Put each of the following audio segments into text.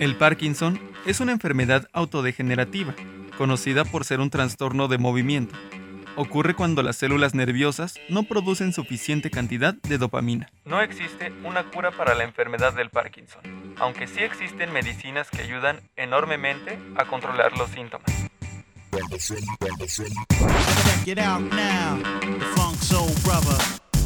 El Parkinson es una enfermedad autodegenerativa, conocida por ser un trastorno de movimiento. Ocurre cuando las células nerviosas no producen suficiente cantidad de dopamina. No existe una cura para la enfermedad del Parkinson, aunque sí existen medicinas que ayudan enormemente a controlar los síntomas.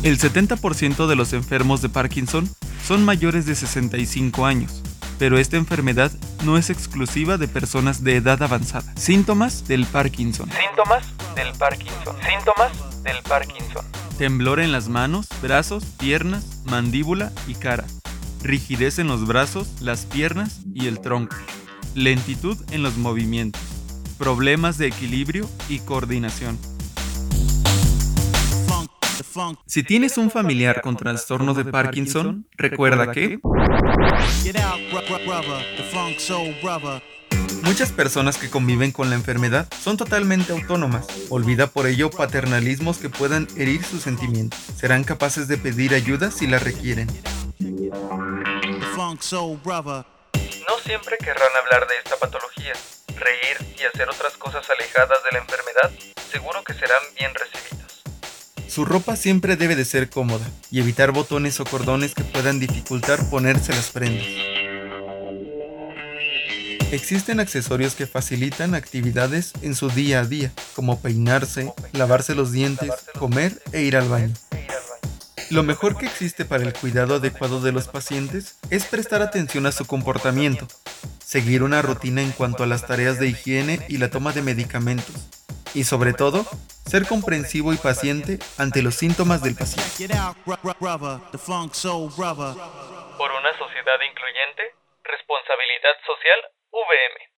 El 70% de los enfermos de Parkinson son mayores de 65 años pero esta enfermedad no es exclusiva de personas de edad avanzada. Síntomas del Parkinson. Síntomas del Parkinson. Síntomas del Parkinson. Temblor en las manos, brazos, piernas, mandíbula y cara. Rigidez en los brazos, las piernas y el tronco. Lentitud en los movimientos. Problemas de equilibrio y coordinación. Si tienes un familiar con trastorno de Parkinson, recuerda que... Muchas personas que conviven con la enfermedad son totalmente autónomas. Olvida por ello paternalismos que puedan herir sus sentimientos. Serán capaces de pedir ayuda si la requieren. No siempre querrán hablar de esta patología. Reír y hacer otras cosas alejadas de la enfermedad seguro que serán bien recibidos. Su ropa siempre debe de ser cómoda y evitar botones o cordones que puedan dificultar ponerse las prendas. Existen accesorios que facilitan actividades en su día a día, como peinarse, lavarse los dientes, comer e ir al baño. Lo mejor que existe para el cuidado adecuado de los pacientes es prestar atención a su comportamiento, seguir una rutina en cuanto a las tareas de higiene y la toma de medicamentos, y sobre todo, ser comprensivo y paciente ante los síntomas del paciente. Por una sociedad incluyente, responsabilidad social, VM.